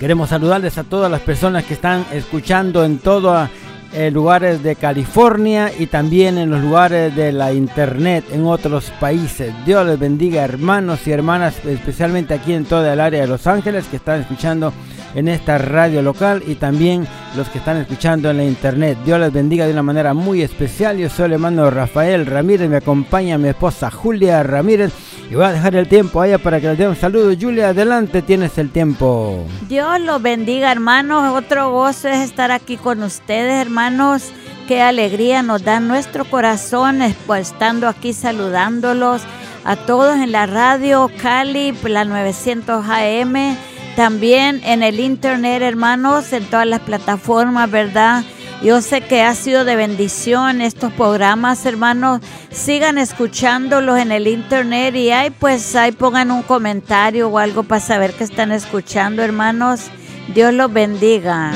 Queremos saludarles a todas las personas que están escuchando en todos eh, lugares de California y también en los lugares de la internet en otros países. Dios les bendiga hermanos y hermanas, especialmente aquí en toda el área de Los Ángeles que están escuchando en esta radio local y también los que están escuchando en la internet. Dios les bendiga de una manera muy especial. Yo soy el hermano Rafael Ramírez, me acompaña mi esposa Julia Ramírez y voy a dejar el tiempo allá para que les dé un saludo. Julia, adelante, tienes el tiempo. Dios los bendiga, hermanos. Otro gozo es estar aquí con ustedes, hermanos. Qué alegría nos da nuestro corazón pues, estando aquí saludándolos a todos en la radio Cali, la 900 AM también en el internet, hermanos, en todas las plataformas, ¿verdad? Yo sé que ha sido de bendición estos programas, hermanos. Sigan escuchándolos en el internet y ahí pues ahí pongan un comentario o algo para saber que están escuchando, hermanos. Dios los bendiga.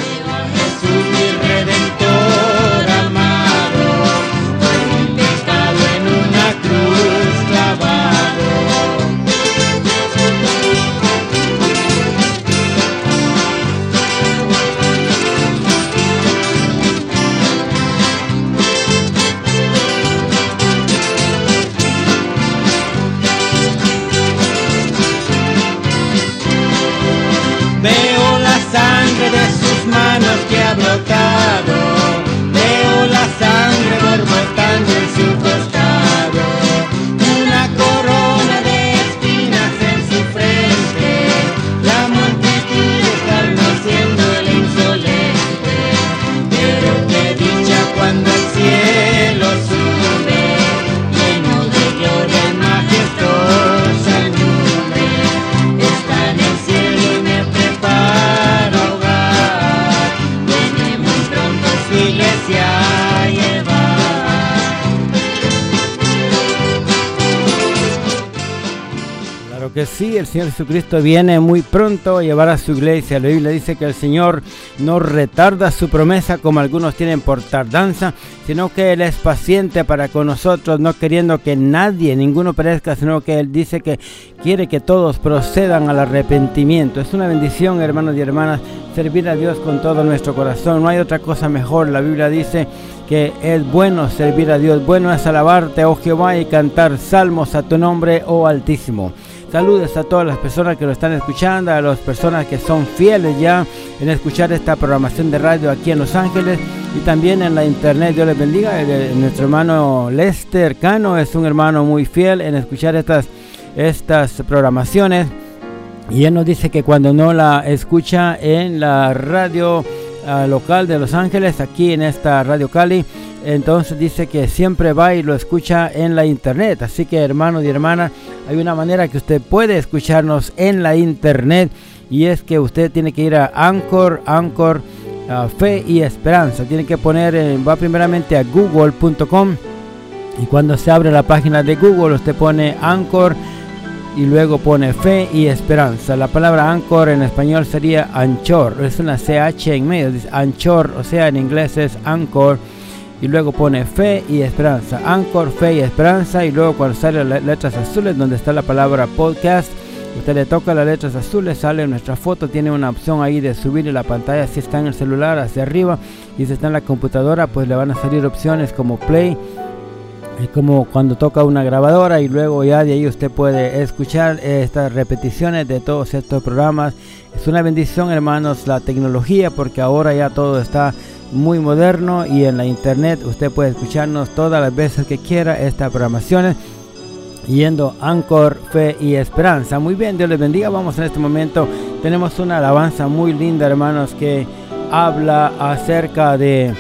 anos que ha brotado sí, el Señor Jesucristo viene muy pronto a llevar a su iglesia. La Biblia dice que el Señor no retarda su promesa como algunos tienen por tardanza, sino que Él es paciente para con nosotros, no queriendo que nadie, ninguno perezca, sino que Él dice que quiere que todos procedan al arrepentimiento. Es una bendición, hermanos y hermanas, servir a Dios con todo nuestro corazón. No hay otra cosa mejor. La Biblia dice que es bueno servir a Dios. Bueno es alabarte, oh Jehová, y cantar salmos a tu nombre, oh Altísimo. Saludos a todas las personas que lo están escuchando, a las personas que son fieles ya en escuchar esta programación de radio aquí en Los Ángeles y también en la internet. Dios les bendiga. Nuestro hermano Lester Cano es un hermano muy fiel en escuchar estas, estas programaciones. Y él nos dice que cuando no la escucha en la radio ah, local de Los Ángeles, aquí en esta Radio Cali, entonces dice que siempre va y lo escucha en la internet. Así que hermanos y hermanas, hay una manera que usted puede escucharnos en la internet y es que usted tiene que ir a Anchor, Anchor, Fe y Esperanza. Tiene que poner, eh, va primeramente a google.com y cuando se abre la página de Google usted pone Anchor y luego pone fe y esperanza. La palabra anchor en español sería anchor, es una CH en medio, anchor, o sea en inglés es anchor y luego pone fe y esperanza. Anchor, fe y esperanza y luego cuando sale las letras azules donde está la palabra podcast, usted le toca las letras azules, sale nuestra foto, tiene una opción ahí de subir la pantalla si está en el celular hacia arriba y si está en la computadora pues le van a salir opciones como play es como cuando toca una grabadora y luego ya de ahí usted puede escuchar estas repeticiones de todos estos programas. Es una bendición hermanos la tecnología porque ahora ya todo está muy moderno y en la internet usted puede escucharnos todas las veces que quiera estas programaciones yendo Anchor, Fe y Esperanza. Muy bien, Dios les bendiga. Vamos en este momento. Tenemos una alabanza muy linda, hermanos, que habla acerca de,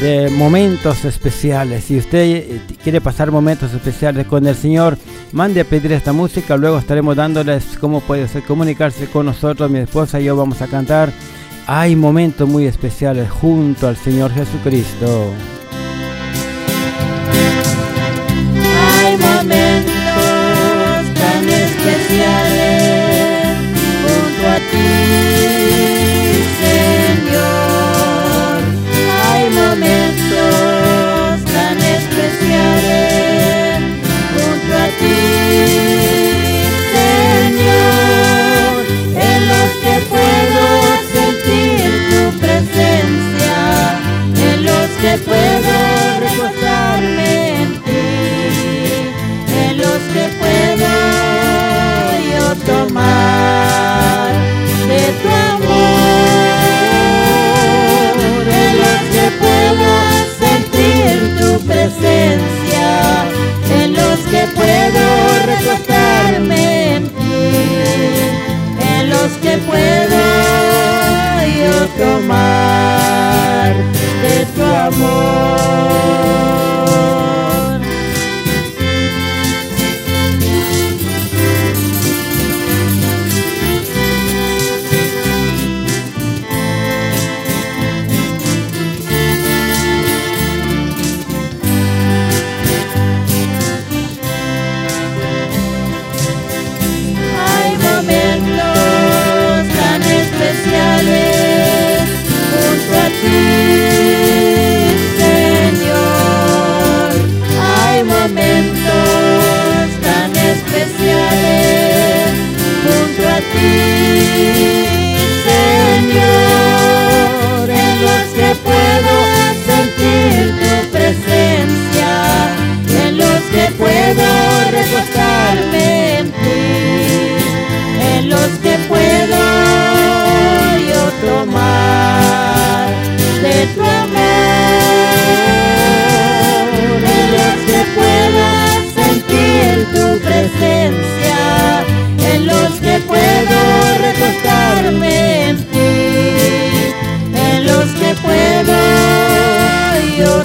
de momentos especiales. Si usted eh, quiere pasar momentos especiales con el Señor, mande a pedir esta música. Luego estaremos dándoles cómo puede comunicarse con nosotros. Mi esposa y yo vamos a cantar hay momentos muy especiales junto al Señor Jesucristo. Hay momentos tan especiales junto a ti,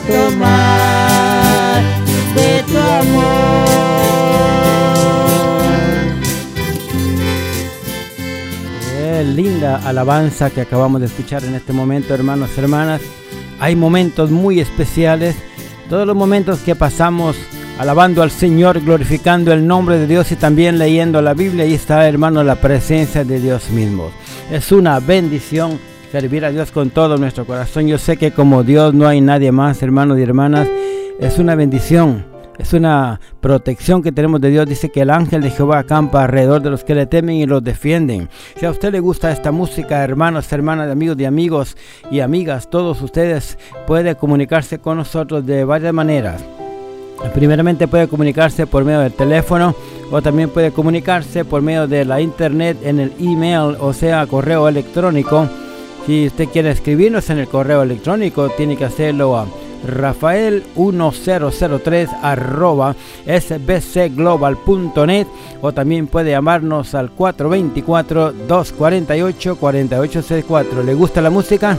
tomar de tu amor. Qué linda alabanza que acabamos de escuchar en este momento, hermanos hermanas. Hay momentos muy especiales, todos los momentos que pasamos alabando al Señor, glorificando el nombre de Dios y también leyendo la Biblia. Ahí está, hermano, la presencia de Dios mismo. Es una bendición servir a Dios con todo nuestro corazón. Yo sé que como Dios no hay nadie más, hermanos y hermanas. Es una bendición. Es una protección que tenemos de Dios. Dice que el ángel de Jehová acampa alrededor de los que le temen y los defienden. Si a usted le gusta esta música, hermanos, hermanas, amigos de amigos y amigas, todos ustedes pueden comunicarse con nosotros de varias maneras. Primeramente puede comunicarse por medio del teléfono o también puede comunicarse por medio de la internet en el email, o sea, correo electrónico. Si usted quiere escribirnos en el correo electrónico, tiene que hacerlo a rafael1003 arroba sbcglobal.net o también puede llamarnos al 424-248-4864. ¿Le gusta la música?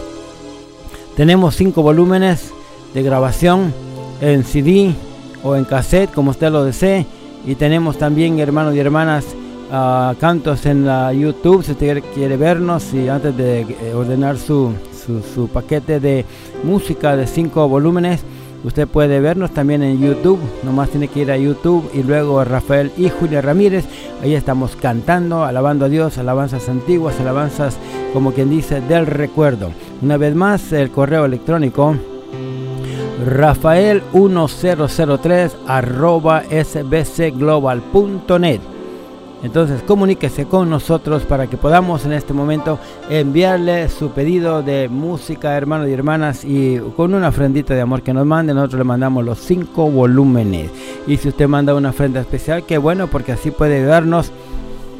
Tenemos cinco volúmenes de grabación en CD o en cassette, como usted lo desee. Y tenemos también, hermanos y hermanas, ah, cantos en la YouTube, si usted quiere vernos y antes de eh, ordenar su, su, paquete de música de cinco volúmenes, usted puede vernos también en YouTube. Nomás tiene que ir a YouTube y luego Rafael y Julia Ramírez. Ahí estamos cantando, alabando a Dios, alabanzas antiguas, alabanzas como quien dice del recuerdo. Una vez más, el correo electrónico rafael1003 arroba sbcglobal.net entonces comuníquese con nosotros para que podamos en este momento enviarle su pedido de música, hermanos y hermanas, y con una ofrendita de amor que nos mande, nosotros le mandamos los cinco volúmenes. Y si usted manda una ofrenda especial, qué bueno, porque así puede ayudarnos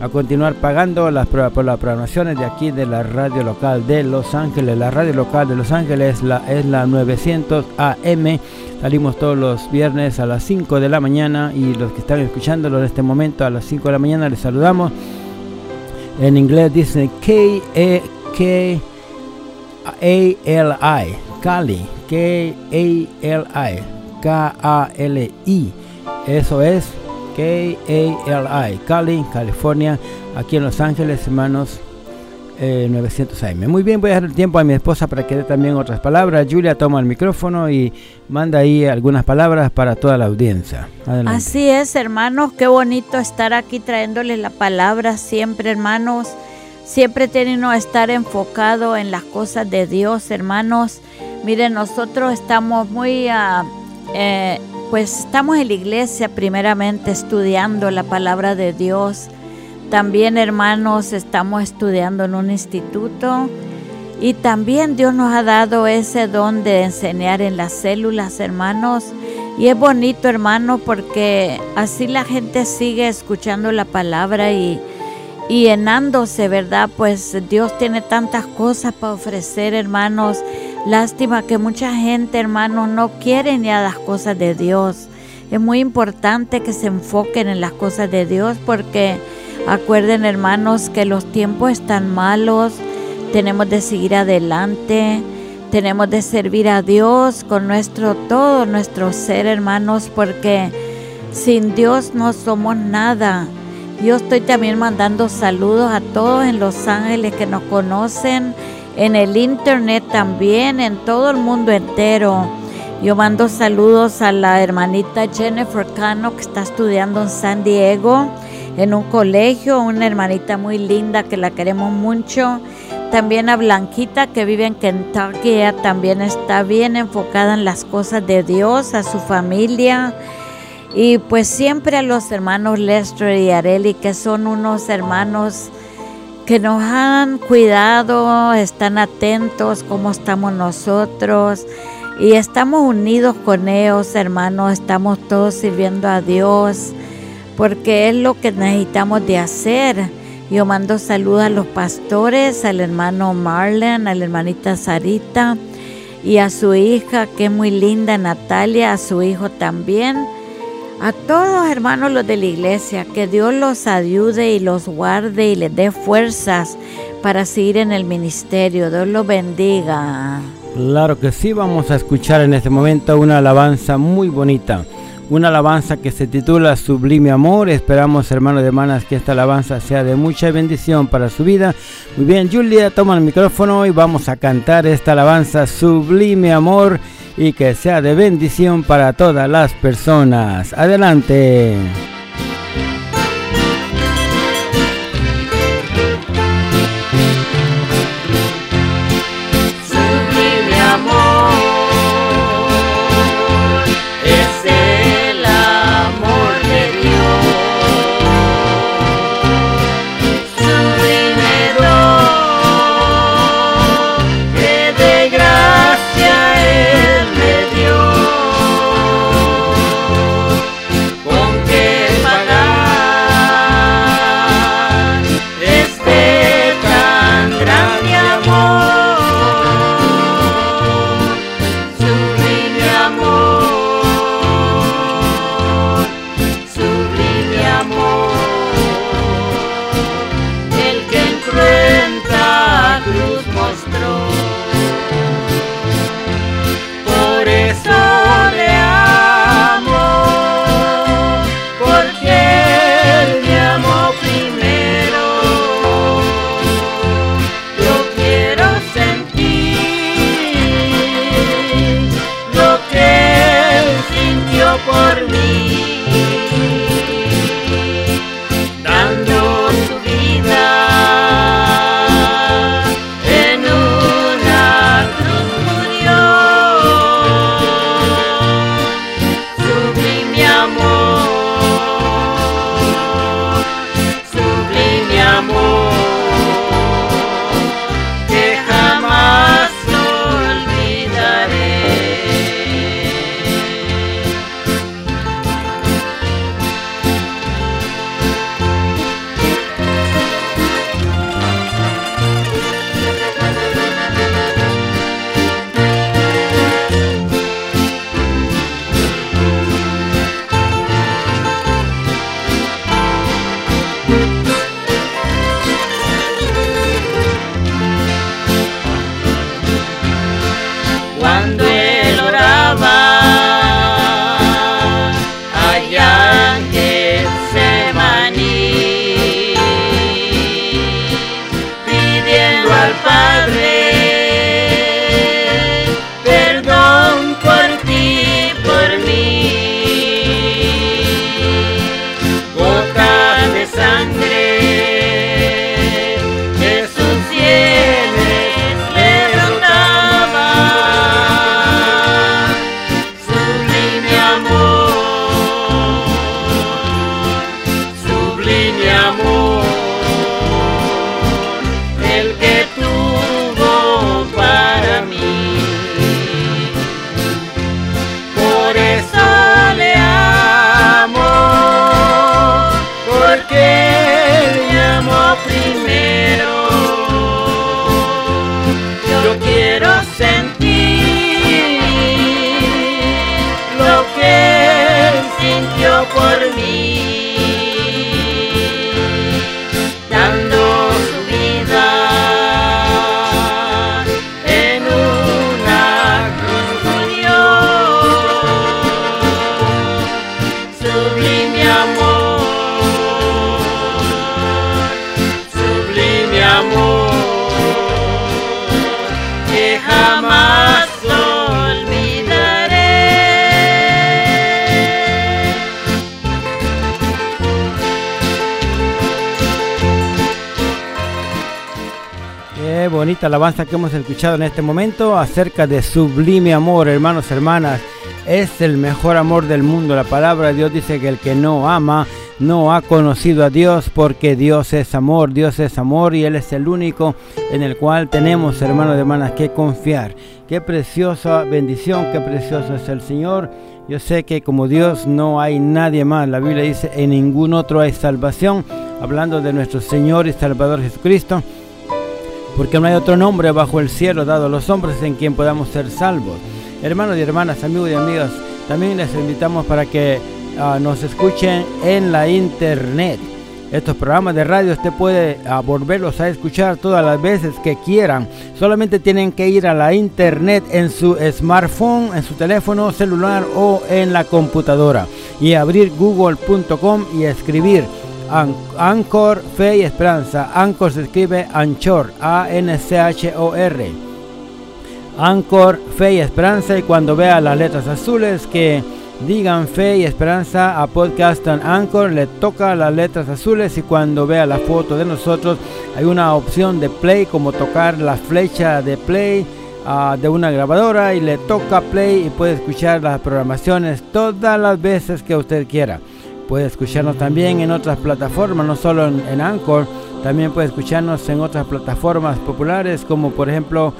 a continuar pagando las, pro- por las programaciones de aquí de la radio local de Los Ángeles. La radio local de Los Ángeles la, es la 900 AM. Salimos todos los viernes a las 5 de la mañana y los que están escuchándolo en este momento a las 5 de la mañana les saludamos. En inglés dice K E K A L I Cali K A L I K A L I eso es K A L I Cali California aquí en Los Ángeles hermanos 900 AM. Muy bien, voy a dar el tiempo a mi esposa para que dé también otras palabras. Julia toma el micrófono y manda ahí algunas palabras para toda la audiencia. Así es, hermanos, qué bonito estar aquí trayéndoles la palabra siempre, hermanos. Siempre tienen que estar enfocado en las cosas de Dios, hermanos. Miren, nosotros estamos muy, ah, eh, pues estamos en la iglesia primeramente estudiando la palabra de Dios también, hermanos, estamos estudiando en un instituto y también Dios nos ha dado ese don de enseñar en las células, hermanos. Y es bonito, hermano, porque así la gente sigue escuchando la palabra y, y llenándose, ¿verdad? Pues Dios tiene tantas cosas para ofrecer, hermanos. Lástima que mucha gente, hermanos, no quiere ni a las cosas de Dios. Es muy importante que se enfoquen en las cosas de Dios porque Acuerden hermanos que los tiempos están malos, tenemos de seguir adelante, tenemos de servir a Dios con nuestro todo, nuestro ser hermanos, porque sin Dios no somos nada. Yo estoy también mandando saludos a todos en Los Ángeles que nos conocen, en el internet también, en todo el mundo entero. Yo mando saludos a la hermanita Jennifer Cano que está estudiando en San Diego en un colegio, una hermanita muy linda que la queremos mucho. También a Blanquita que vive en Kentucky, también está bien enfocada en las cosas de Dios, a su familia. Y pues siempre a los hermanos Lester y Areli, que son unos hermanos que nos han cuidado, están atentos cómo estamos nosotros y estamos unidos con ellos, hermanos, estamos todos sirviendo a Dios porque es lo que necesitamos de hacer. Yo mando saludos a los pastores, al hermano Marlon, a la hermanita Sarita y a su hija, que es muy linda, Natalia, a su hijo también. A todos hermanos los de la iglesia, que Dios los ayude y los guarde y les dé fuerzas para seguir en el ministerio. Dios los bendiga. Claro que sí, vamos a escuchar en este momento una alabanza muy bonita una alabanza que se titula Sublime Amor. Esperamos, hermanos y hermanas, que esta alabanza sea de mucha bendición para su vida. Muy bien, Julia, toma el micrófono y vamos a cantar esta alabanza Sublime Amor y que sea de bendición para todas las personas. Adelante. Alabanza que hemos escuchado en este momento acerca de sublime amor, hermanos, hermanas. Es el mejor amor del mundo. La palabra de Dios dice que el que no ama no ha conocido a Dios porque Dios es amor, Dios es amor y Él es el único en el cual tenemos, hermanos y hermanas, que confiar. Qué preciosa bendición, qué precioso es el Señor. Yo sé que como Dios no hay nadie más. La Biblia dice, en ningún otro hay salvación. Hablando de nuestro Señor y Salvador Jesucristo porque no hay otro nombre bajo el cielo dado a los hombres en quien podamos ser salvos. Hermanos y hermanas, amigos y amigas, también les invitamos para que ah, nos escuchen en la internet. Estos programas de radio usted puede ah, volverlos a escuchar todas las veces que quieran. Solamente tienen que ir a la internet en su smartphone, en su teléfono celular o en la computadora y abrir google.com y escribir An- Anchor, Fe y Esperanza. Anchor se escribe Anchor, A-N-C-H-O-R. Anchor, Fe y Esperanza. Y cuando vea las letras azules que digan Fe y Esperanza a Podcast Anchor, le toca las letras azules. Y cuando vea la foto de nosotros, hay una opción de play, como tocar la flecha de play. ah, de una grabadora y le toca play y puede escuchar las programaciones todas las veces que usted quiera. Puede escucharnos también en otras plataformas, no solo en, en Anchor, también puede escucharnos en otras plataformas populares como por ejemplo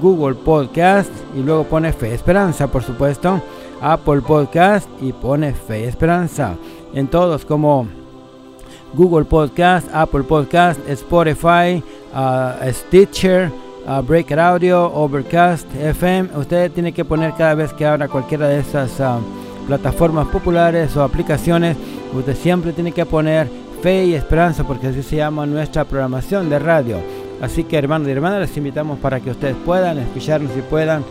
Google Podcast y luego pone Fe Esperanza, por supuesto, Apple Podcast y pone Fe Esperanza. En todos como Google Podcast, Apple Podcast, Spotify, Stitcher, ah, Breaker Audio, Overcast, FM. Usted tiene que poner cada vez que abra cualquiera de esas ah, plataformas populares o aplicaciones, usted siempre tiene que poner fe y esperanza porque así se llama nuestra programación de radio. Así que hermanos y hermanas, les invitamos para que ustedes puedan escucharnos y puedan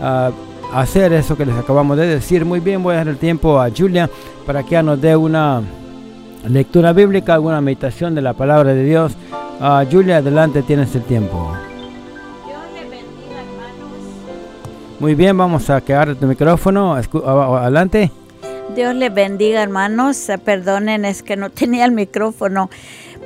ah, hacer eso que les acabamos de decir. Muy bien, voy a dar el tiempo a Julia para que nos dé una lectura bíblica, alguna meditación de la palabra de Dios. Ah, Julia, adelante, tienes el tiempo. Muy bien, vamos a quedar tu micrófono. Adelante. Dios les bendiga, hermanos. Eh, Perdonen, es que no tenía el micrófono.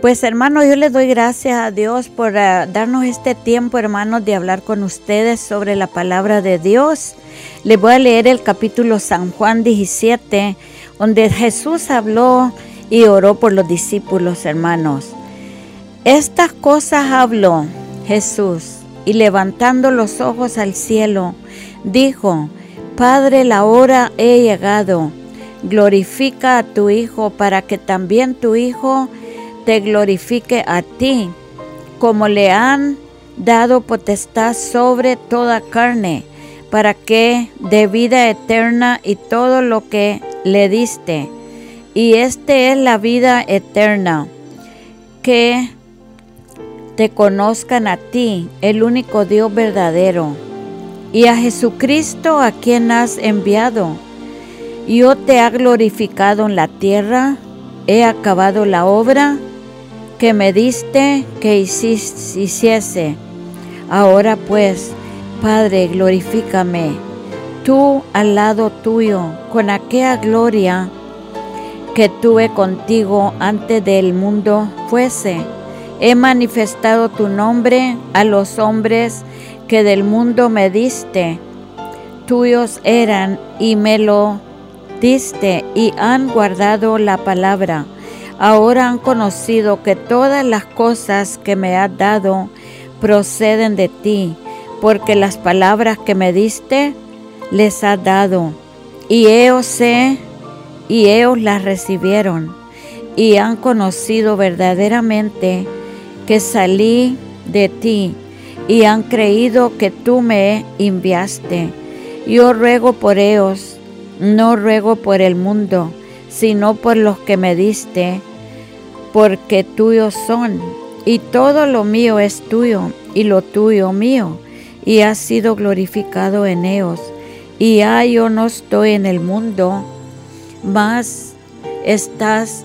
Pues, hermanos, yo les doy gracias a Dios por eh, darnos este tiempo, hermanos, de hablar con ustedes sobre la palabra de Dios. Les voy a leer el capítulo San Juan 17, donde Jesús habló y oró por los discípulos, hermanos. Estas cosas habló Jesús y levantando los ojos al cielo, dijo, Padre, la hora he llegado. Glorifica a tu Hijo para que también tu Hijo te glorifique a ti, como le han dado potestad sobre toda carne, para que de vida eterna y todo lo que le diste. Y este es la vida eterna, que te conozcan a ti, el único Dios verdadero, y a Jesucristo a quien has enviado. Yo te ha glorificado en la tierra, he acabado la obra que me diste que hiciese. Ahora pues, Padre, glorifícame, tú al lado tuyo, con aquella gloria que tuve contigo antes del mundo fuese. He manifestado tu nombre a los hombres que del mundo me diste. Tuyos eran y me lo diste y han guardado la palabra. Ahora han conocido que todas las cosas que me has dado proceden de ti, porque las palabras que me diste les has dado. Y ellos sé, y ellos las recibieron, y han conocido verdaderamente que salí de ti, y han creído que tú me enviaste. Yo ruego por ellos, no ruego por el mundo, sino por los que me diste, porque tuyos son, y todo lo mío es tuyo, y lo tuyo mío, y has sido glorificado en ellos. Y ya yo no estoy en el mundo, mas estás,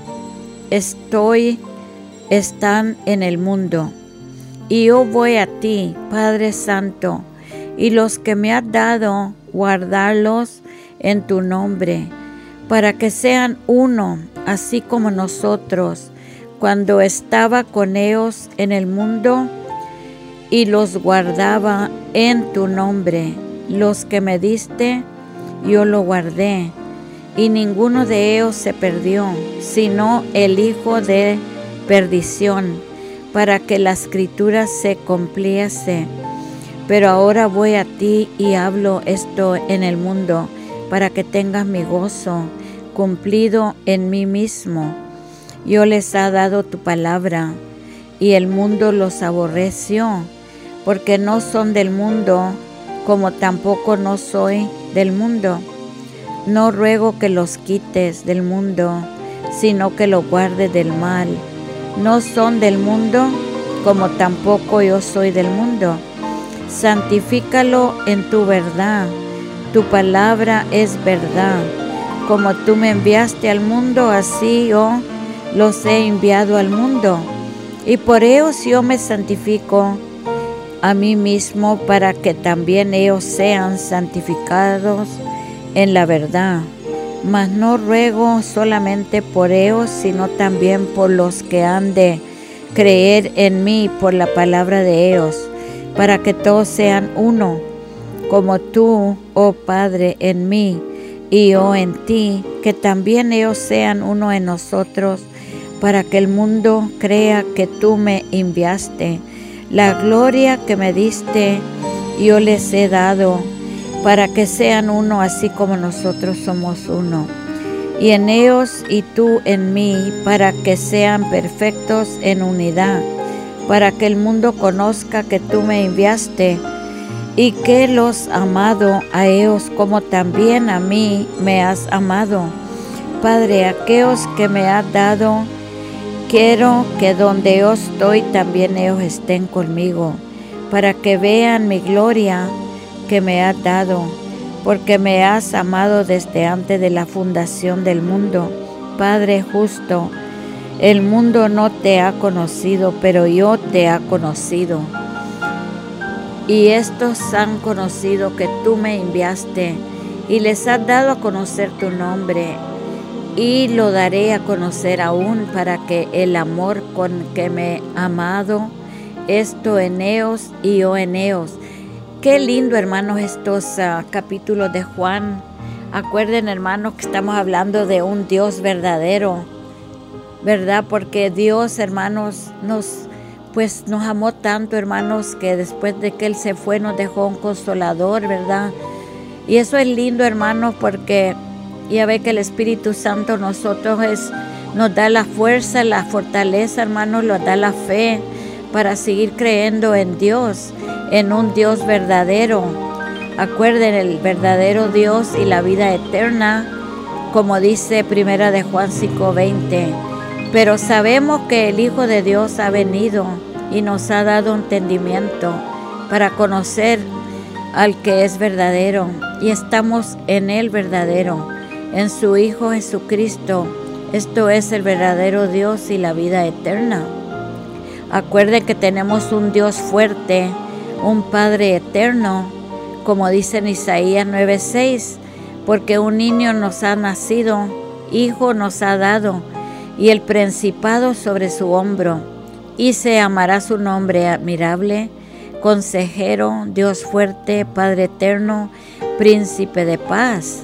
estoy, están en el mundo. Y yo voy a ti, Padre Santo, y los que me has dado, guardarlos en tu nombre, para que sean uno, así como nosotros cuando estaba con ellos en el mundo y los guardaba en tu nombre. Los que me diste, yo lo guardé, y ninguno de ellos se perdió, sino el hijo de perdición, para que la escritura se cumpliese. Pero ahora voy a ti y hablo esto en el mundo, para que tengas mi gozo cumplido en mí mismo yo les ha dado tu palabra, y el mundo los aborreció, porque no son del mundo, como tampoco no soy del mundo. No ruego que los quites del mundo, sino que los guardes del mal. No son del mundo, como tampoco yo soy del mundo. Santifícalo en tu verdad. Tu palabra es verdad. Como tú me enviaste al mundo, así yo los he enviado al mundo, y por ellos yo me santifico a mí mismo para que también ellos sean santificados en la verdad. Mas no ruego solamente por ellos, sino también por los que han de creer en mí por la palabra de ellos, para que todos sean uno, como tú, oh Padre, en mí y yo en ti, que también ellos sean uno en nosotros para que el mundo crea que tú me enviaste. La gloria que me diste yo les he dado, para que sean uno así como nosotros somos uno. Y en ellos y tú en mí, para que sean perfectos en unidad, para que el mundo conozca que tú me enviaste y que los amado a ellos como también a mí me has amado. Padre, aquellos que me has dado, Quiero que donde yo estoy también ellos estén conmigo, para que vean mi gloria que me has dado, porque me has amado desde antes de la fundación del mundo. Padre justo, el mundo no te ha conocido, pero yo te he conocido. Y estos han conocido que tú me enviaste y les has dado a conocer tu nombre y lo daré a conocer aún para que el amor con que me he amado, esto en ellos y yo en ellos. Qué lindo, hermanos, estos ah, capítulos de Juan. Acuerden, hermanos, que estamos hablando de un Dios verdadero, ¿verdad? Porque Dios, hermanos, nos pues nos amó tanto, hermanos, que después de que Él se fue nos dejó un consolador, ¿verdad? Y eso es lindo, hermanos, porque ya ve que el Espíritu Santo nosotros es, nos da la fuerza, la fortaleza, hermanos, nos da la fe para seguir creyendo en Dios, en un Dios verdadero. Acuerden el verdadero Dios y la vida eterna, como dice Primera de Juan 5:20. Pero sabemos que el Hijo de Dios ha venido y nos ha dado entendimiento para conocer al que es verdadero y estamos en el verdadero en su Hijo Jesucristo. Esto es el verdadero Dios y la vida eterna. Acuerden que tenemos un Dios fuerte, un Padre eterno, como dice en Isaías 9:6, porque un niño nos ha nacido, hijo nos ha dado, y el principado sobre su hombro, y se amará su nombre admirable, consejero, Dios fuerte, Padre eterno, príncipe de paz.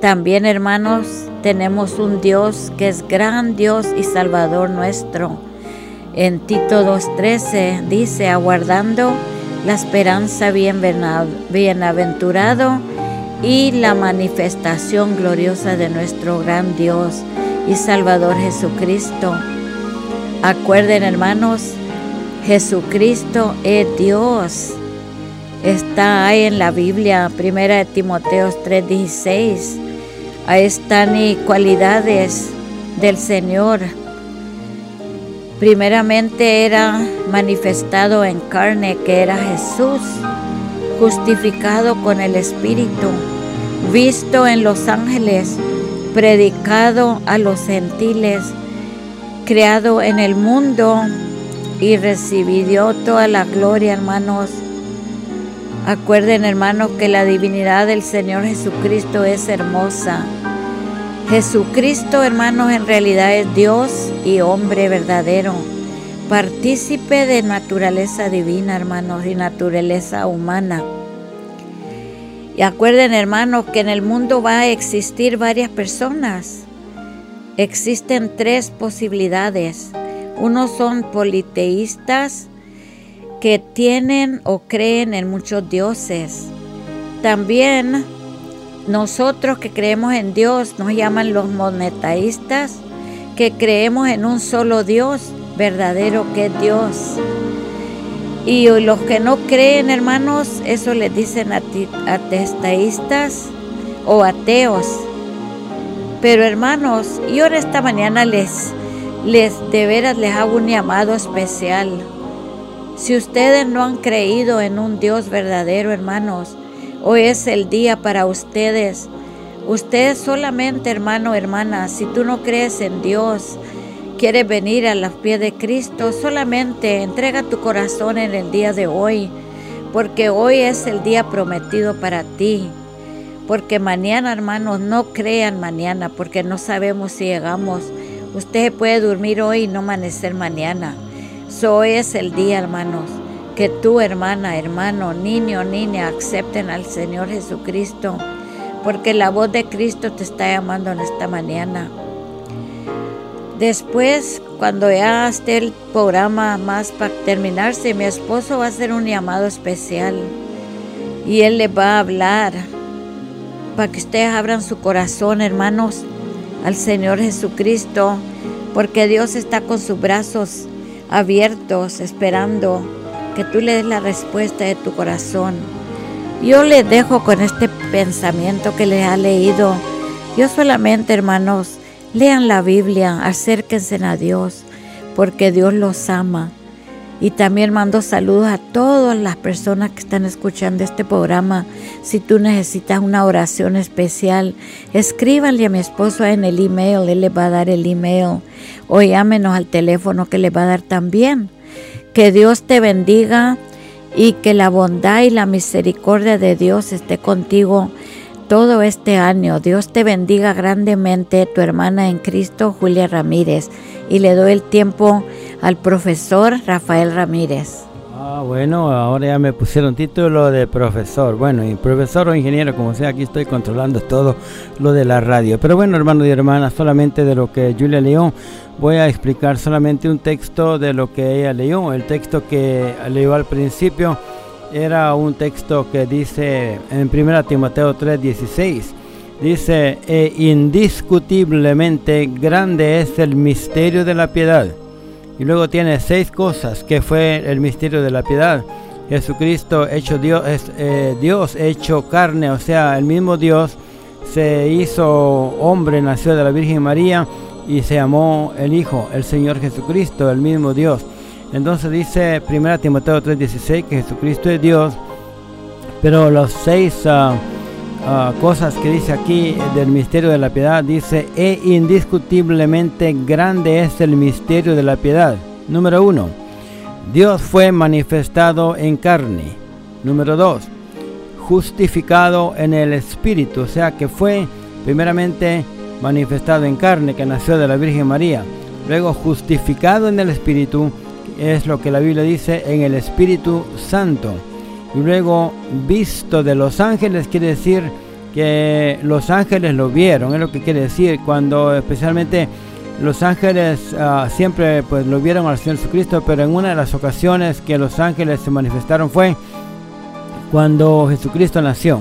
También, hermanos, tenemos un Dios que es gran Dios y Salvador nuestro. En Tito 2.13 dice, aguardando la esperanza bienaventurado y la manifestación gloriosa de nuestro gran Dios y Salvador Jesucristo. Acuerden hermanos, Jesucristo es Dios. Está ahí en la Biblia, primera de Timoteo 3:16. Ahí están y cualidades del Señor. Primeramente era manifestado en carne, que era Jesús, justificado con el Espíritu, visto en los ángeles, predicado a los gentiles, creado en el mundo y recibió toda la gloria, hermanos. Acuerden, hermanos, que la divinidad del Señor Jesucristo es hermosa. Jesucristo, hermanos, en realidad es Dios y hombre verdadero, partícipe de naturaleza divina, hermanos, y naturaleza humana. Y acuerden, hermanos, que en el mundo va a existir varias personas. Existen tres posibilidades. Unos son politeístas que tienen o creen en muchos dioses. También nosotros que creemos en Dios nos llaman los monetaístas, que creemos en un solo Dios verdadero que es Dios. Y los que no creen, hermanos, eso les dicen atestaístas o ateos. Pero hermanos, yo esta mañana les, les de veras les hago un llamado especial. Si ustedes no han creído en un Dios verdadero, hermanos, hoy es el día para ustedes. Ustedes solamente, hermano, hermana, si tú no crees en Dios, quieres venir a los pies de Cristo, solamente entrega tu corazón en el día de hoy, porque hoy es el día prometido para ti. Porque mañana, hermanos, no crean mañana, porque no sabemos si llegamos. Usted puede dormir hoy y no amanecer mañana. Hoy es el día, hermanos, que tu hermana, hermano, niño, niña, acepten al Señor Jesucristo, porque la voz de Cristo te está llamando en esta mañana. Después, cuando ya esté el programa más para terminarse, mi esposo va a hacer un llamado especial y él le va a hablar para que ustedes abran su corazón, hermanos, al Señor Jesucristo, porque Dios está con sus brazos abiertos, esperando que tú le des la respuesta de tu corazón. Yo le dejo con este pensamiento que le ha leído. Yo solamente, hermanos, Lean la Biblia, acérquense a Dios, porque Dios los ama. Y también mando saludos a todas las personas que están escuchando este programa. Si tú necesitas una oración especial, escríbanle a mi esposo en el email, él le va a dar el email. O llámenos al teléfono que le va a dar también. Que Dios te bendiga y que la bondad y la misericordia de Dios esté contigo todo este año. Dios te bendiga grandemente, tu hermana en Cristo, Julia Ramírez. Y le doy el tiempo al profesor Rafael Ramírez. Ah, bueno, ahora ya me pusieron título de profesor. Bueno, y profesor o ingeniero, como sea, aquí estoy controlando todo lo de la radio. Pero bueno, hermanos y hermanas, solamente de lo que Julia leyó, voy a explicar solamente un texto de lo que ella leyó. El texto que leyó al principio era un texto que dice en 1 Timoteo 3:16, dice, e indiscutiblemente grande es el misterio de la piedad. Y luego tiene seis cosas que fue el misterio de la piedad. Jesucristo hecho Dios, eh, Dios hecho carne, o sea, el mismo Dios se hizo hombre, nació de la Virgen María y se llamó el Hijo, el Señor Jesucristo, el mismo Dios. Entonces dice 1 Timoteo 3:16 que Jesucristo es Dios, pero las seis ah, ah, cosas que dice aquí del misterio de la piedad, dice, e indiscutiblemente grande es el misterio de la piedad. Número uno, Dios fue manifestado en carne. Número dos, justificado en el Espíritu, o sea que fue primeramente manifestado en carne, que nació de la Virgen María. Luego justificado en el Espíritu es lo que la Biblia dice en el Espíritu Santo. Y luego visto de los ángeles quiere decir que los ángeles lo vieron, es lo que quiere decir, cuando especialmente los ángeles ah, siempre pues lo vieron al Señor Jesucristo, pero en una de las ocasiones que los ángeles se manifestaron fue cuando Jesucristo nació.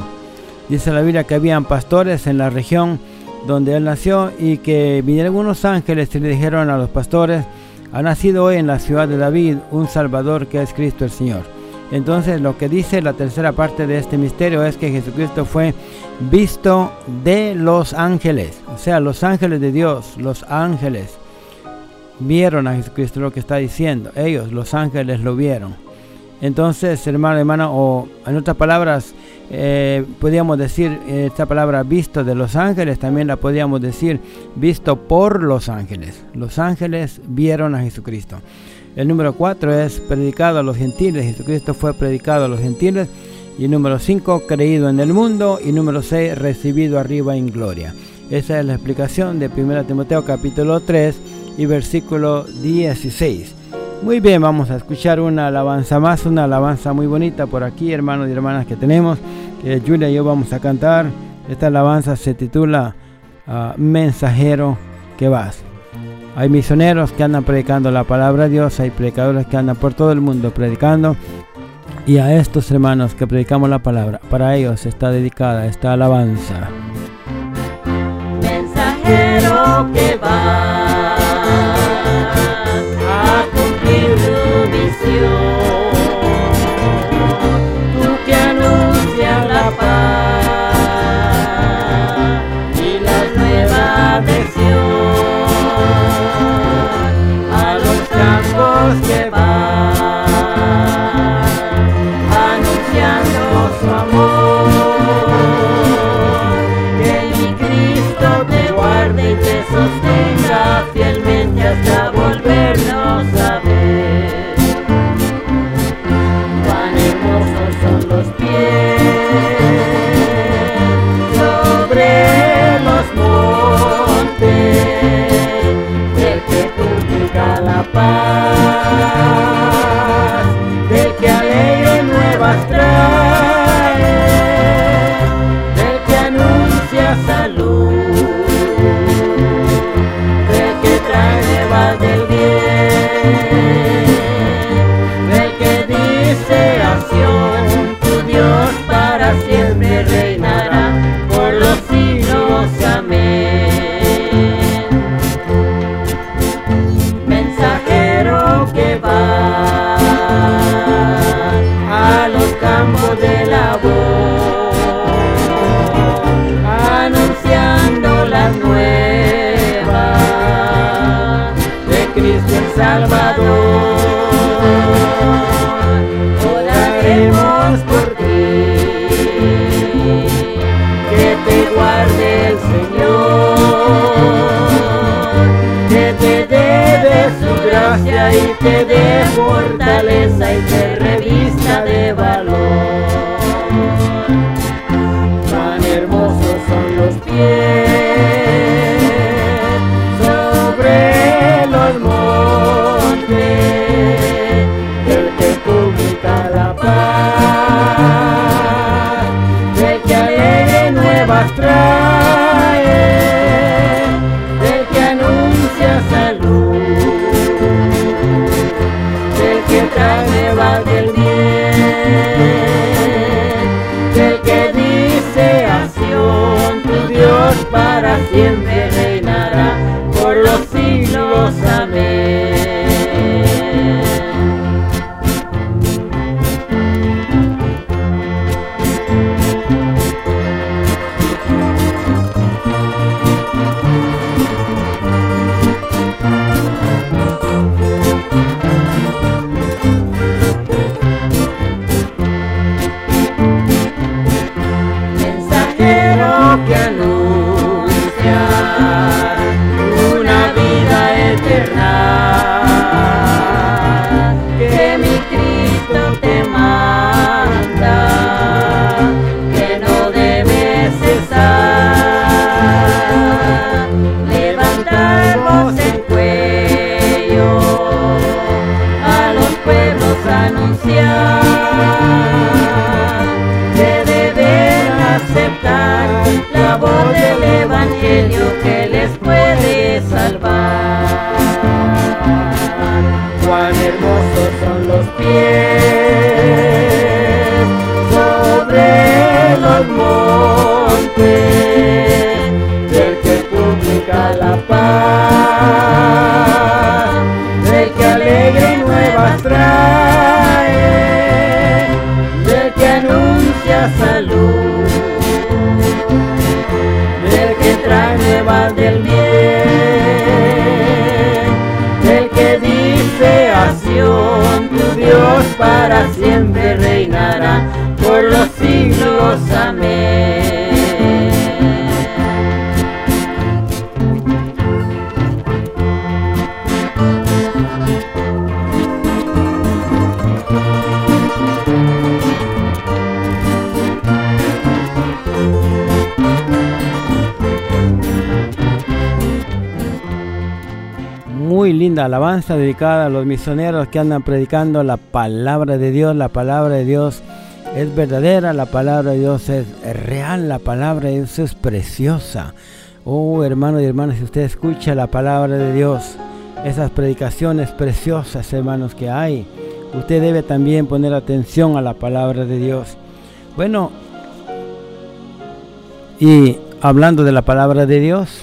Dice la Biblia que habían pastores en la región donde él nació y que vinieron unos ángeles y le dijeron a los pastores, ha nacido hoy en la ciudad de David un Salvador que es Cristo el Señor. Entonces lo que dice la tercera parte de este misterio es que Jesucristo fue visto de los ángeles, o sea, los ángeles de Dios, los ángeles vieron a Jesucristo, lo que está diciendo, ellos, los ángeles lo vieron. Entonces, hermano, hermano, o en otras palabras, eh, podríamos decir esta palabra visto de los ángeles, también la podríamos decir visto por los ángeles. Los ángeles vieron a Jesucristo. El número 4 es predicado a los gentiles. Jesucristo fue predicado a los gentiles. Y número 5, creído en el mundo. Y número 6, recibido arriba en gloria. Esa es la explicación de 1 Timoteo capítulo 3 y versículo 16. Muy bien, vamos a escuchar una alabanza más, una alabanza muy bonita por aquí, hermanos y hermanas que tenemos, que Julia y yo vamos a cantar. Esta alabanza se titula ah, Mensajero que vas. Hay misioneros que andan predicando la palabra de Dios, hay predicadores que andan por todo el mundo predicando. Y a estos hermanos que predicamos la palabra, para ellos está dedicada esta alabanza. Salvador. Oraremos por ti, que te guarde el Señor, que te dé de su gracia y te dé fortaleza y te Dios para siempre reinará por los linda alabanza dedicada a los misioneros que andan predicando la palabra de Dios. La palabra de Dios es verdadera, la palabra de Dios es real, la palabra de Dios es preciosa. Oh, hermanos y hermanas, si usted escucha la palabra de Dios, esas predicaciones preciosas, hermanos, que hay, usted debe también poner atención a la palabra de Dios. Bueno, y hablando de la palabra de Dios,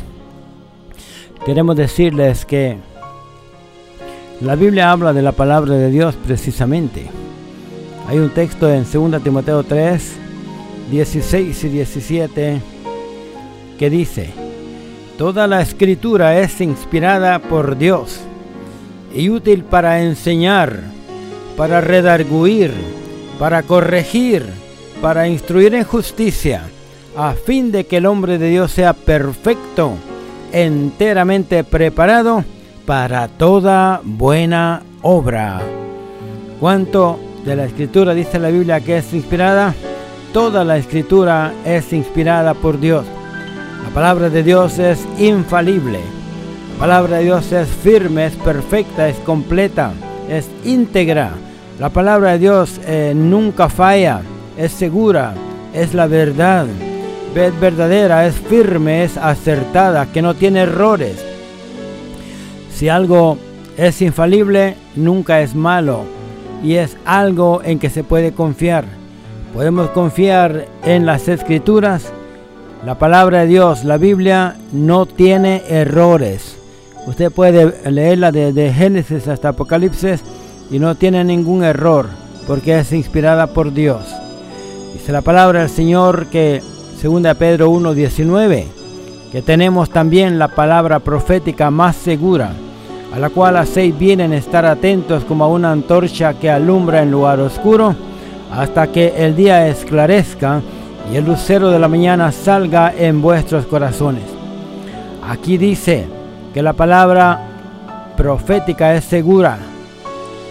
queremos decirles que la Biblia habla de la palabra de Dios precisamente. Hay un texto en 2 Timoteo 3, 16 y 17 que dice, Toda la escritura es inspirada por Dios y útil para enseñar, para redarguir, para corregir, para instruir en justicia, a fin de que el hombre de Dios sea perfecto, enteramente preparado para toda buena obra. ¿Cuánto de la escritura dice la Biblia que es inspirada? Toda la escritura es inspirada por Dios. La palabra de Dios es infalible. La palabra de Dios es firme, es perfecta, es completa, es íntegra. La palabra de Dios eh, nunca falla, es segura, es la verdad. Es verdadera, es firme, es acertada, que no tiene errores si algo es infalible, nunca es malo y es algo en que se puede confiar. Podemos confiar en las escrituras. La palabra de Dios, la Biblia, no tiene errores. Usted puede leerla desde Génesis hasta Apocalipsis y no tiene ningún error porque es inspirada por Dios. Dice la palabra del Señor que 2 Pedro 1:19, que tenemos también la palabra profética más segura a la cual hacéis bien en estar atentos como a una antorcha que alumbra en lugar oscuro, hasta que el día esclarezca y el lucero de la mañana salga en vuestros corazones. Aquí dice que la palabra profética es segura,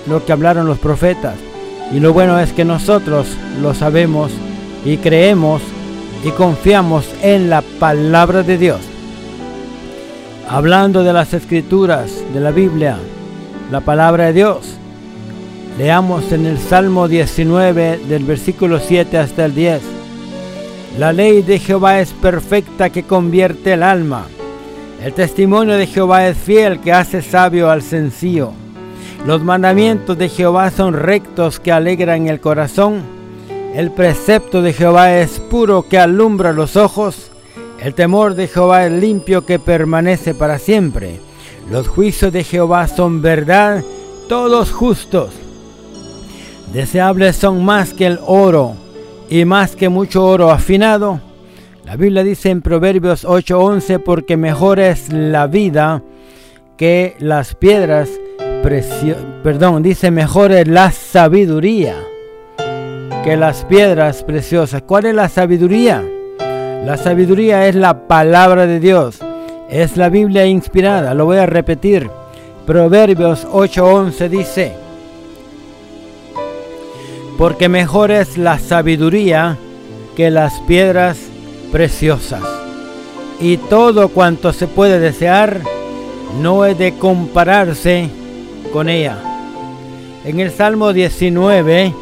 lo que hablaron los profetas. Y lo bueno es que nosotros lo sabemos y creemos y confiamos en la palabra de Dios hablando de las escrituras, de la Biblia, la palabra de Dios. Leamos en el Salmo 19 del versículo 7 hasta el 10. La ley de Jehová es perfecta que convierte el alma. El testimonio de Jehová es fiel que hace sabio al sencillo. Los mandamientos de Jehová son rectos que alegran el corazón. El precepto de Jehová es puro que alumbra los ojos. El temor de Jehová es limpio que permanece para siempre. Los juicios de Jehová son verdad, todos justos. Deseables son más que el oro y más que mucho oro afinado. La Biblia dice en Proverbios 8:11, porque mejor es la vida que las piedras preciosas. Perdón, dice mejor es la sabiduría que las piedras preciosas. ¿Cuál es la sabiduría? La sabiduría es la palabra de Dios. Es la Biblia inspirada. Lo voy a repetir. Proverbios 8:11 dice, porque mejor es la sabiduría que las piedras preciosas. Y todo cuanto se puede desear no es de compararse con ella. En el Salmo 19,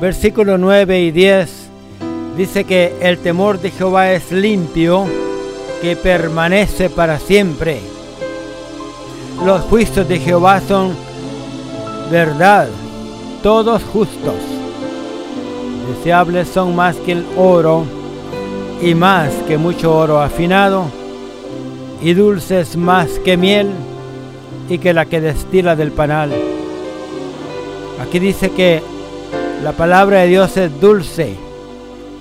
versículo 9 y 10 Dice que el temor de Jehová es limpio, que permanece para siempre. Los juicios de Jehová son verdad, todos justos. Deseables son más que el oro y más que mucho oro afinado, y dulces más que miel y que la que destila del panal. Aquí dice que la palabra de Dios es dulce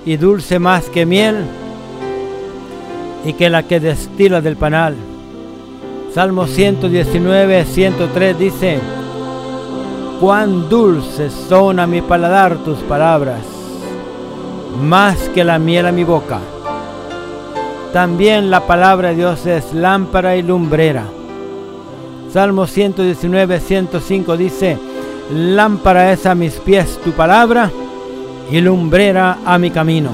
y dulce más que miel y que la que destila del panal. Salmo 119, 103 dice, cuán dulces son a mi paladar tus palabras, más que la miel a mi boca. También la palabra de Dios es lámpara y lumbrera. Salmo 119, 105 dice, lámpara es a mis pies tu palabra y lumbrera a mi camino.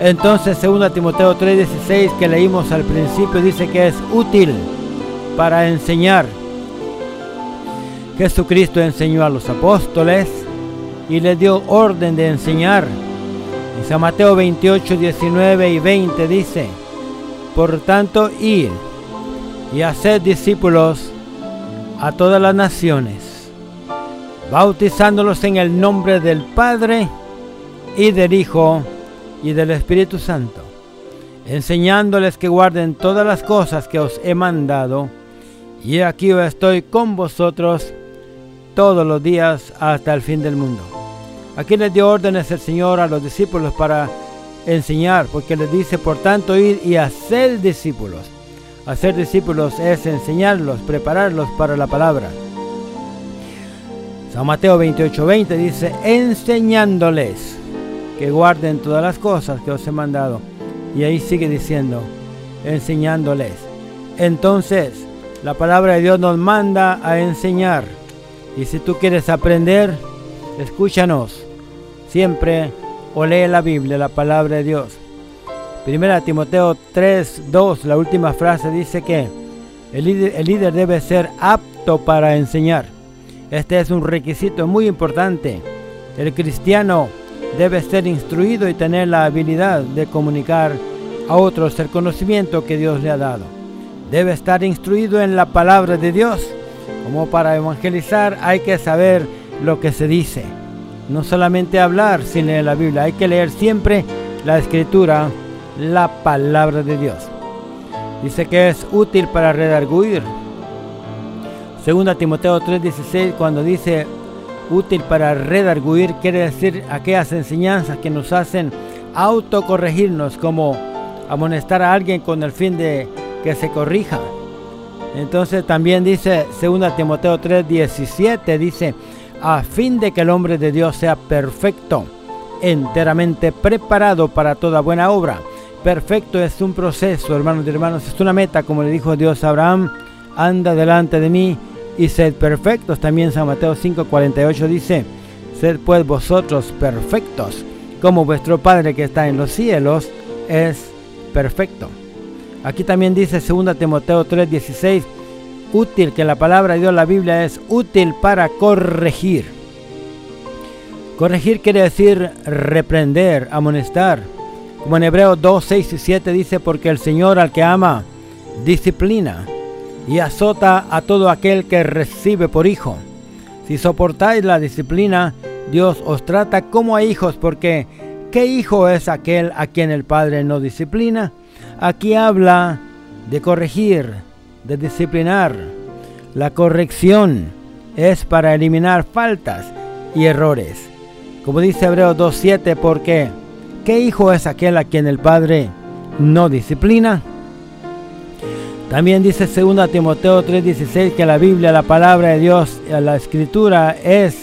Entonces 2 Timoteo 3:16 que leímos al principio dice que es útil para enseñar. Jesucristo enseñó a los apóstoles y les dio orden de enseñar. En San Mateo 28, 19 y 20 dice, por tanto, id y haced discípulos a todas las naciones, bautizándolos en el nombre del Padre y del Hijo y del Espíritu Santo, enseñándoles que guarden todas las cosas que os he mandado, y aquí estoy con vosotros todos los días hasta el fin del mundo. Aquí les dio órdenes el Señor a los discípulos para enseñar, porque les dice, por tanto, ir y hacer discípulos. Hacer discípulos es enseñarlos, prepararlos para la palabra. San Mateo 28:20 dice, enseñándoles que guarden todas las cosas que os he mandado. Y ahí sigue diciendo, enseñándoles. Entonces, la palabra de Dios nos manda a enseñar. Y si tú quieres aprender, escúchanos siempre o lee la Biblia, la palabra de Dios. Primera Timoteo 3, 2, la última frase dice que el líder, el líder debe ser apto para enseñar. Este es un requisito muy importante. El cristiano debe ser instruido y tener la habilidad de comunicar a otros el conocimiento que Dios le ha dado. Debe estar instruido en la palabra de Dios. Como para evangelizar hay que saber lo que se dice. No solamente hablar sin leer la Biblia, hay que leer siempre la escritura, la palabra de Dios. Dice que es útil para redarguir. Segunda Timoteo 3:16 cuando dice útil para redarguir quiere decir aquellas enseñanzas que nos hacen autocorregirnos, como amonestar a alguien con el fin de que se corrija. Entonces también dice 2 Timoteo 3:17, dice, a fin de que el hombre de Dios sea perfecto, enteramente preparado para toda buena obra. Perfecto es un proceso, hermanos y hermanos, es una meta, como le dijo Dios a Abraham, anda delante de mí y sed perfectos. También San Mateo 5:48 dice, sed pues vosotros perfectos, como vuestro Padre que está en los cielos es perfecto. Aquí también dice 2 Timoteo 3:16, útil, que la palabra de Dios, la Biblia es útil para corregir. Corregir quiere decir reprender, amonestar. Como en Hebreos 2, 6 y 7 dice, porque el Señor al que ama, disciplina y azota a todo aquel que recibe por hijo. Si soportáis la disciplina, Dios os trata como a hijos, porque ¿qué hijo es aquel a quien el Padre no disciplina? Aquí habla de corregir, de disciplinar. La corrección es para eliminar faltas y errores. Como dice Hebreos 2.7, porque ¿qué hijo es aquel a quien el Padre no disciplina? También dice 2 Timoteo 3:16 que la Biblia, la palabra de Dios, la escritura es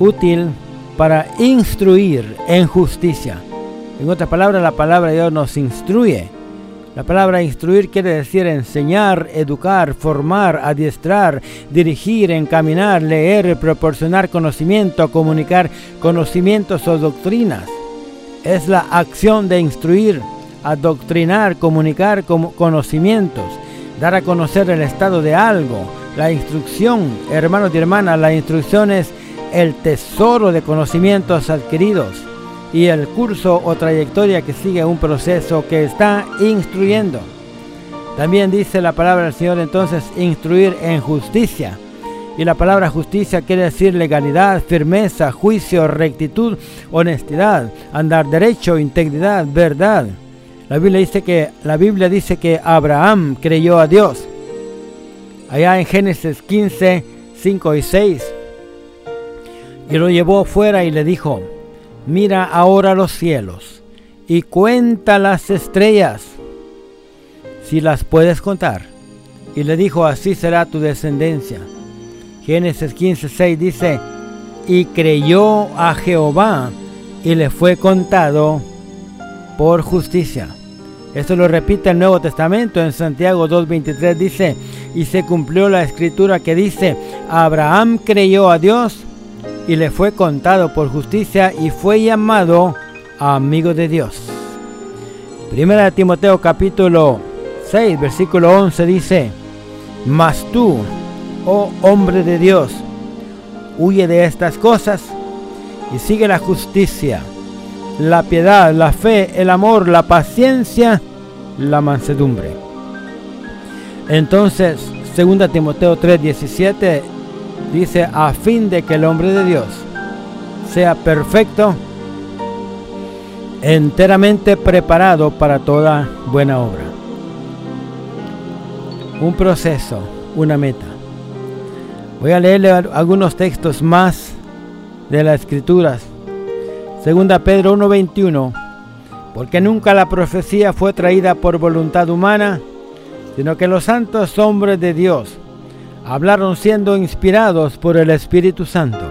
útil para instruir en justicia. En otras palabras, la palabra de Dios nos instruye. La palabra instruir quiere decir enseñar, educar, formar, adiestrar, dirigir, encaminar, leer, proporcionar conocimiento, comunicar conocimientos o doctrinas. Es la acción de instruir adoctrinar, comunicar conocimientos, dar a conocer el estado de algo. La instrucción, hermanos y hermanas, la instrucción es el tesoro de conocimientos adquiridos y el curso o trayectoria que sigue un proceso que está instruyendo. También dice la palabra del Señor entonces instruir en justicia. Y la palabra justicia quiere decir legalidad, firmeza, juicio, rectitud, honestidad, andar derecho, integridad, verdad. La Biblia dice que la Biblia dice que Abraham creyó a Dios. Allá en Génesis 15, 5 y 6. Y lo llevó fuera y le dijo, mira ahora los cielos y cuenta las estrellas, si las puedes contar. Y le dijo, así será tu descendencia. Génesis 15:6 dice, y creyó a Jehová y le fue contado por justicia. Esto lo repite el Nuevo Testamento en Santiago 2.23 dice, y se cumplió la escritura que dice, Abraham creyó a Dios y le fue contado por justicia y fue llamado amigo de Dios. Primera de Timoteo capítulo 6 versículo 11 dice, Mas tú, oh hombre de Dios, huye de estas cosas y sigue la justicia la piedad, la fe, el amor, la paciencia, la mansedumbre. Entonces, 2 Timoteo 3:17 dice, a fin de que el hombre de Dios sea perfecto, enteramente preparado para toda buena obra. Un proceso, una meta. Voy a leerle algunos textos más de las escrituras Segunda Pedro 1:21, porque nunca la profecía fue traída por voluntad humana, sino que los santos hombres de Dios hablaron siendo inspirados por el Espíritu Santo.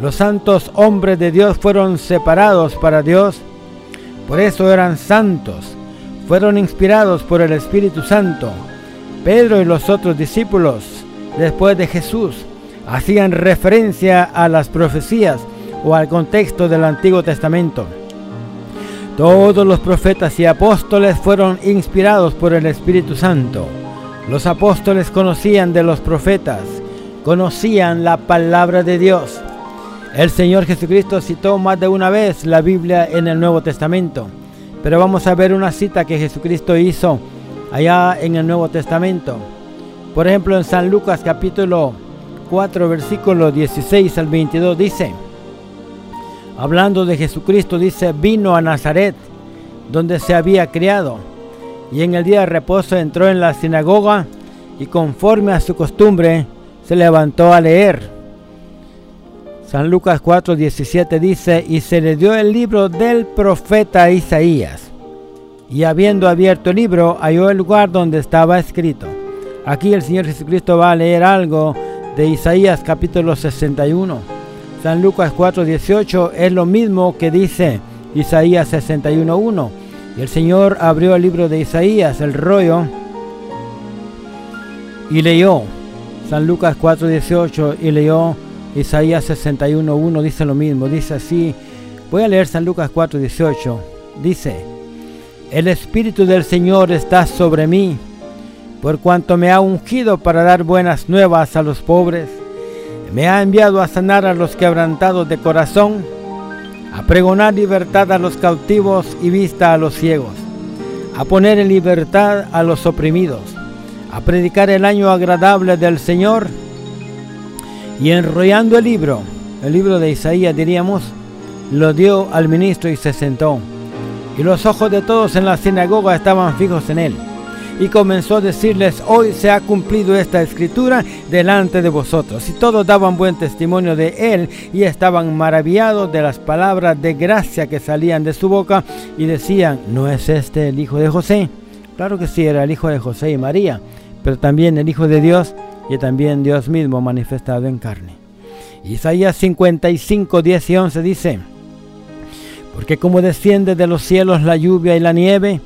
Los santos hombres de Dios fueron separados para Dios, por eso eran santos, fueron inspirados por el Espíritu Santo. Pedro y los otros discípulos, después de Jesús, hacían referencia a las profecías o al contexto del Antiguo Testamento. Todos los profetas y apóstoles fueron inspirados por el Espíritu Santo. Los apóstoles conocían de los profetas, conocían la palabra de Dios. El Señor Jesucristo citó más de una vez la Biblia en el Nuevo Testamento, pero vamos a ver una cita que Jesucristo hizo allá en el Nuevo Testamento. Por ejemplo, en San Lucas capítulo 4, versículo 16 al 22 dice, hablando de Jesucristo, dice, vino a Nazaret, donde se había criado, y en el día de reposo entró en la sinagoga y conforme a su costumbre se levantó a leer. San Lucas 4:17 dice, y se le dio el libro del profeta Isaías, y habiendo abierto el libro, halló el lugar donde estaba escrito. Aquí el Señor Jesucristo va a leer algo de Isaías capítulo 61. San Lucas 4:18 es lo mismo que dice Isaías 61:1. Y el Señor abrió el libro de Isaías, el rollo, y leyó San Lucas 4:18 y leyó Isaías 61:1, dice lo mismo, dice así. Voy a leer San Lucas 4:18. Dice, el Espíritu del Señor está sobre mí, por cuanto me ha ungido para dar buenas nuevas a los pobres me ha enviado a sanar a los quebrantados de corazón, a pregonar libertad a los cautivos y vista a los ciegos, a poner en libertad a los oprimidos, a predicar el año agradable del Señor. Y enrollando el libro, el libro de Isaías diríamos, lo dio al ministro y se sentó. Y los ojos de todos en la sinagoga estaban fijos en él y comenzó a decirles, hoy se ha cumplido esta escritura delante de vosotros. Y todos daban buen testimonio de él y estaban maravillados de las palabras de gracia que salían de su boca y decían, ¿no es este el hijo de José? Claro que sí, era el hijo de José y María, pero también el hijo de Dios y también Dios mismo manifestado en carne. Isaías 55, 10 y 11 dice, porque como desciende de los cielos la lluvia y la nieve,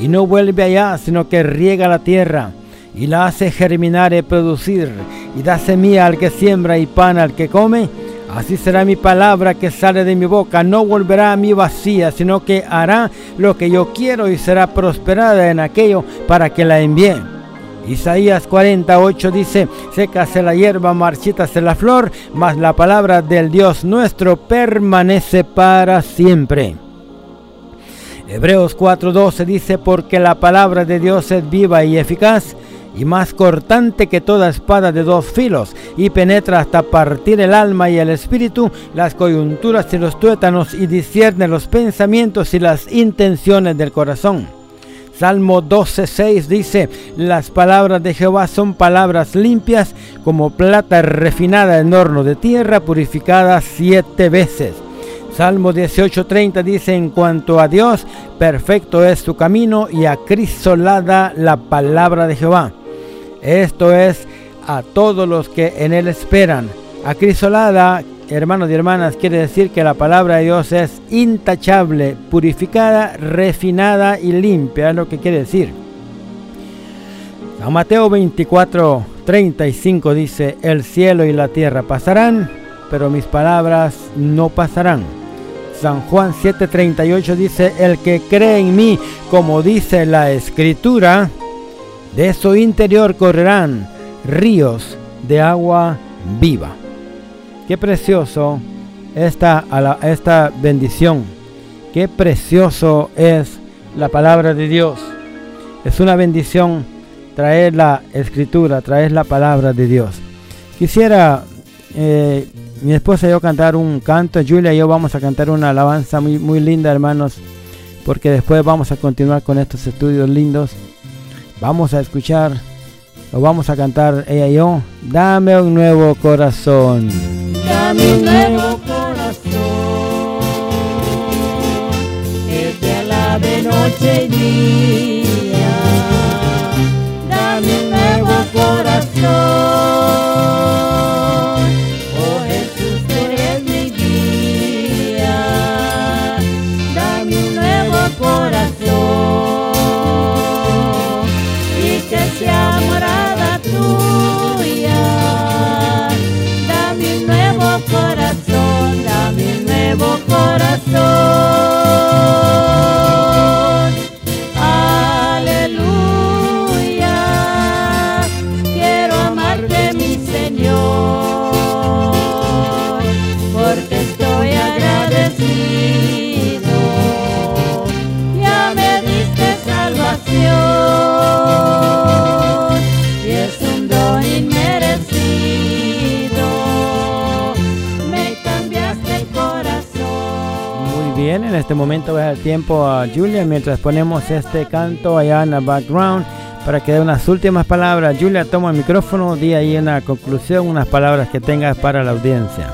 y no vuelve allá, sino que riega la tierra y la hace germinar y producir, y da semilla al que siembra y pan al que come, así será mi palabra que sale de mi boca, no volverá a mí vacía, sino que hará lo que yo quiero y será prosperada en aquello para que la envíe. Isaías 48 dice, sécase la hierba, marchítase la flor, mas la palabra del Dios nuestro permanece para siempre. Hebreos 4:12 dice, porque la palabra de Dios es viva y eficaz y más cortante que toda espada de dos filos, y penetra hasta partir el alma y el espíritu, las coyunturas y los tuétanos, y discierne los pensamientos y las intenciones del corazón. Salmo 12:6 dice, las palabras de Jehová son palabras limpias como plata refinada en horno de tierra, purificada siete veces. Salmo 18:30 dice, en cuanto a Dios, perfecto es su camino y acrisolada la palabra de Jehová. Esto es a todos los que en Él esperan. Acrisolada, hermanos y hermanas, quiere decir que la palabra de Dios es intachable, purificada, refinada y limpia, es lo que quiere decir. San Mateo 24, 35 dice, el cielo y la tierra pasarán, pero mis palabras no pasarán. San Juan 7:38 dice, el que cree en mí, como dice la escritura, de su interior correrán ríos de agua viva. Qué precioso esta, esta bendición. Qué precioso es la palabra de Dios. Es una bendición traer la escritura, traer la palabra de Dios. Quisiera eh, mi esposa y yo cantar un canto, Julia y yo vamos a cantar una alabanza muy, muy linda, hermanos, porque después vamos a continuar con estos estudios lindos. Vamos a escuchar, o vamos a cantar ella y yo, dame un nuevo corazón dame un nuevo corazón. Tiempo a Julia mientras ponemos este canto allá en el background para que dé unas últimas palabras. Julia, toma el micrófono, di ahí una conclusión, unas palabras que tengas para la audiencia.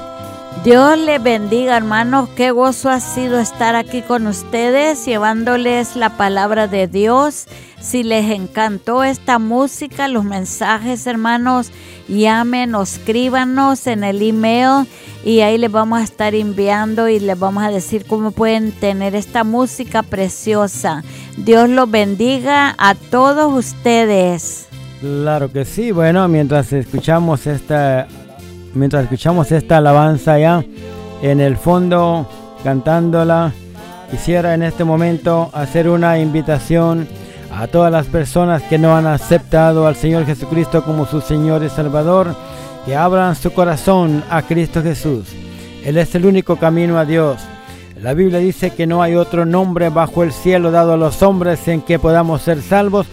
Dios les bendiga, hermanos. Qué gozo ha sido estar aquí con ustedes, llevándoles la palabra de Dios. Si les encantó esta música, los mensajes, hermanos, llamen o escríbanos en el email y ahí les vamos a estar enviando y les vamos a decir cómo pueden tener esta música preciosa. Dios los bendiga a todos ustedes. Claro que sí. Bueno, mientras escuchamos esta, mientras escuchamos esta alabanza ya en el fondo cantándola, quisiera en este momento hacer una invitación a todas las personas que no han aceptado al Señor Jesucristo como su Señor y Salvador, que abran su corazón a Cristo Jesús. Él es el único camino a Dios. La Biblia dice que no hay otro nombre bajo el cielo dado a los hombres en que podamos ser salvos,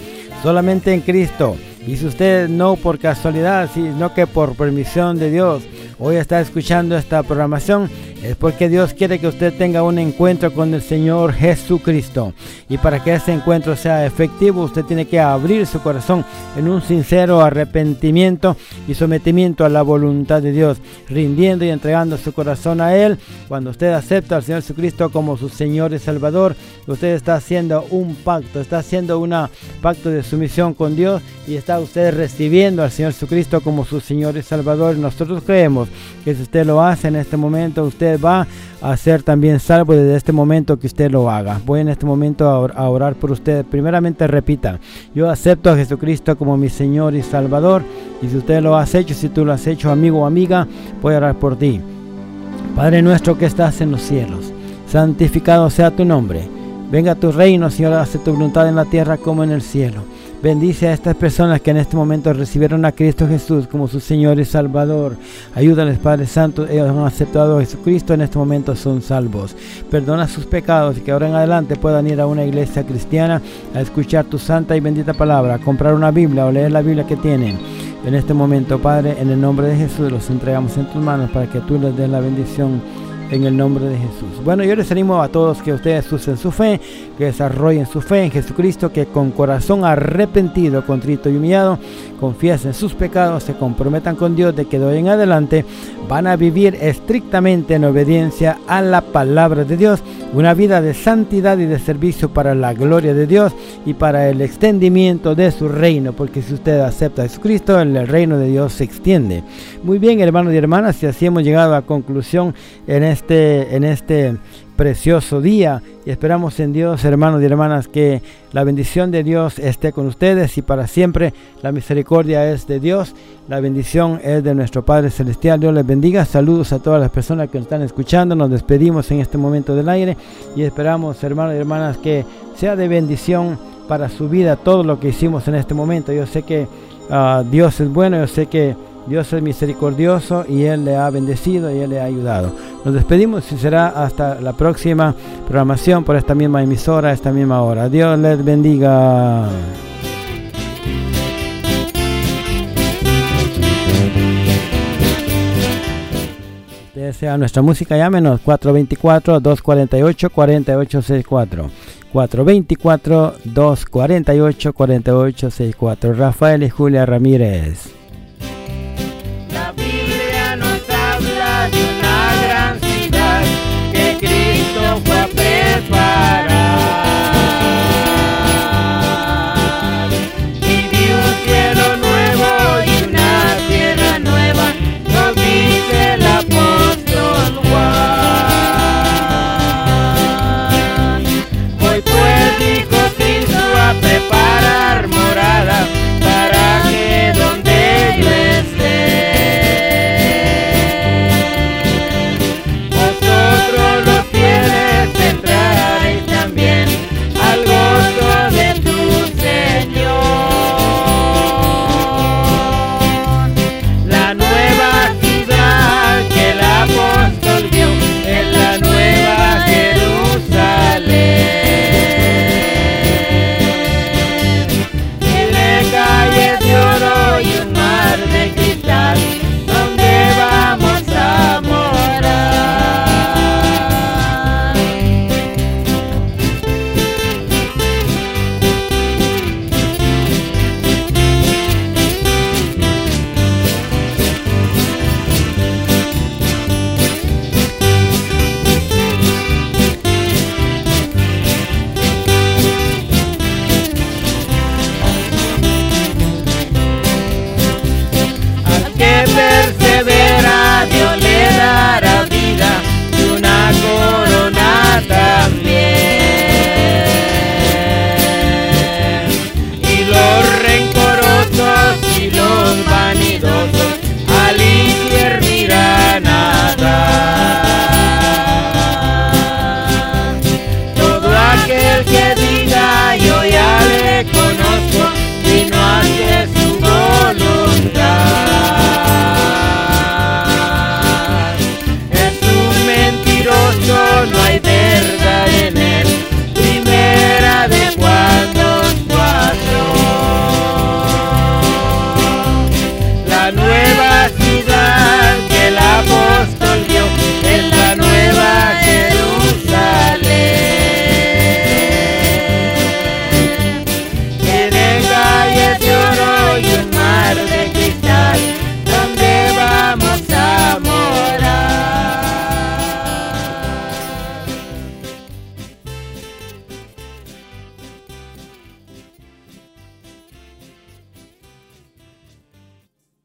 solamente en Cristo. Y si usted no por casualidad, sino que por permisión de Dios, hoy está escuchando esta programación, es porque Dios quiere que usted tenga un encuentro con el Señor Jesucristo. Y para que ese encuentro sea efectivo, usted tiene que abrir su corazón en un sincero arrepentimiento y sometimiento a la voluntad de Dios, rindiendo y entregando su corazón a Él. Cuando usted acepta al Señor Jesucristo como su Señor y Salvador, usted está haciendo un pacto, está haciendo un pacto de sumisión con Dios y está usted recibiendo al Señor Jesucristo como su Señor y Salvador. Nosotros creemos que si usted lo hace en este momento, usted va a ser también salvo desde este momento que usted lo haga. Voy en este momento a orar por usted. Primeramente repita, yo acepto a Jesucristo como mi Señor y Salvador. Y si usted lo has hecho, si tú lo has hecho, amigo o amiga, voy a orar por ti. Padre nuestro que estás en los cielos, santificado sea tu nombre. Venga tu reino, Señor, hace tu voluntad en la tierra como en el cielo. Bendice a estas personas que en este momento recibieron a Cristo Jesús como su Señor y Salvador. Ayúdales, Padre Santo. Ellos han aceptado a Jesucristo, en este momento son salvos. Perdona sus pecados y que ahora en adelante puedan ir a una iglesia cristiana a escuchar tu santa y bendita palabra, comprar una Biblia o leer la Biblia que tienen. En este momento, Padre, en el nombre de Jesús los entregamos en tus manos para que tú les des la bendición en el nombre de Jesús. Bueno, yo les animo a todos que ustedes usen su fe, que desarrollen su fe en Jesucristo, que con corazón arrepentido, contrito y humillado, confiesen sus pecados, se comprometan con Dios de que de hoy en adelante van a vivir estrictamente en obediencia a la palabra de Dios una vida de santidad y de servicio para la gloria de Dios y para el extendimiento de su reino, porque si usted acepta a Jesucristo, el reino de Dios se extiende. Muy bien, hermanos y hermanas, y así hemos llegado a conclusión en este, en este precioso día y esperamos en Dios, hermanos y hermanas, que la bendición de Dios esté con ustedes y para siempre la misericordia es de Dios, la bendición es de nuestro Padre Celestial. Dios les bendiga. Saludos a todas las personas que nos están escuchando. Nos despedimos en este momento del aire y esperamos, hermanos y hermanas, que sea de bendición para su vida todo lo que hicimos en este momento. Yo sé que uh, Dios es bueno, yo sé que Dios es misericordioso y Él le ha bendecido y Él le ha ayudado. Nos despedimos y será hasta la próxima programación por esta misma emisora, esta misma hora. Dios les bendiga. desea nuestra música, llámenos 424-248-4864. 424-248-4864. Rafael y Julia Ramírez. Cristo fue a preparar.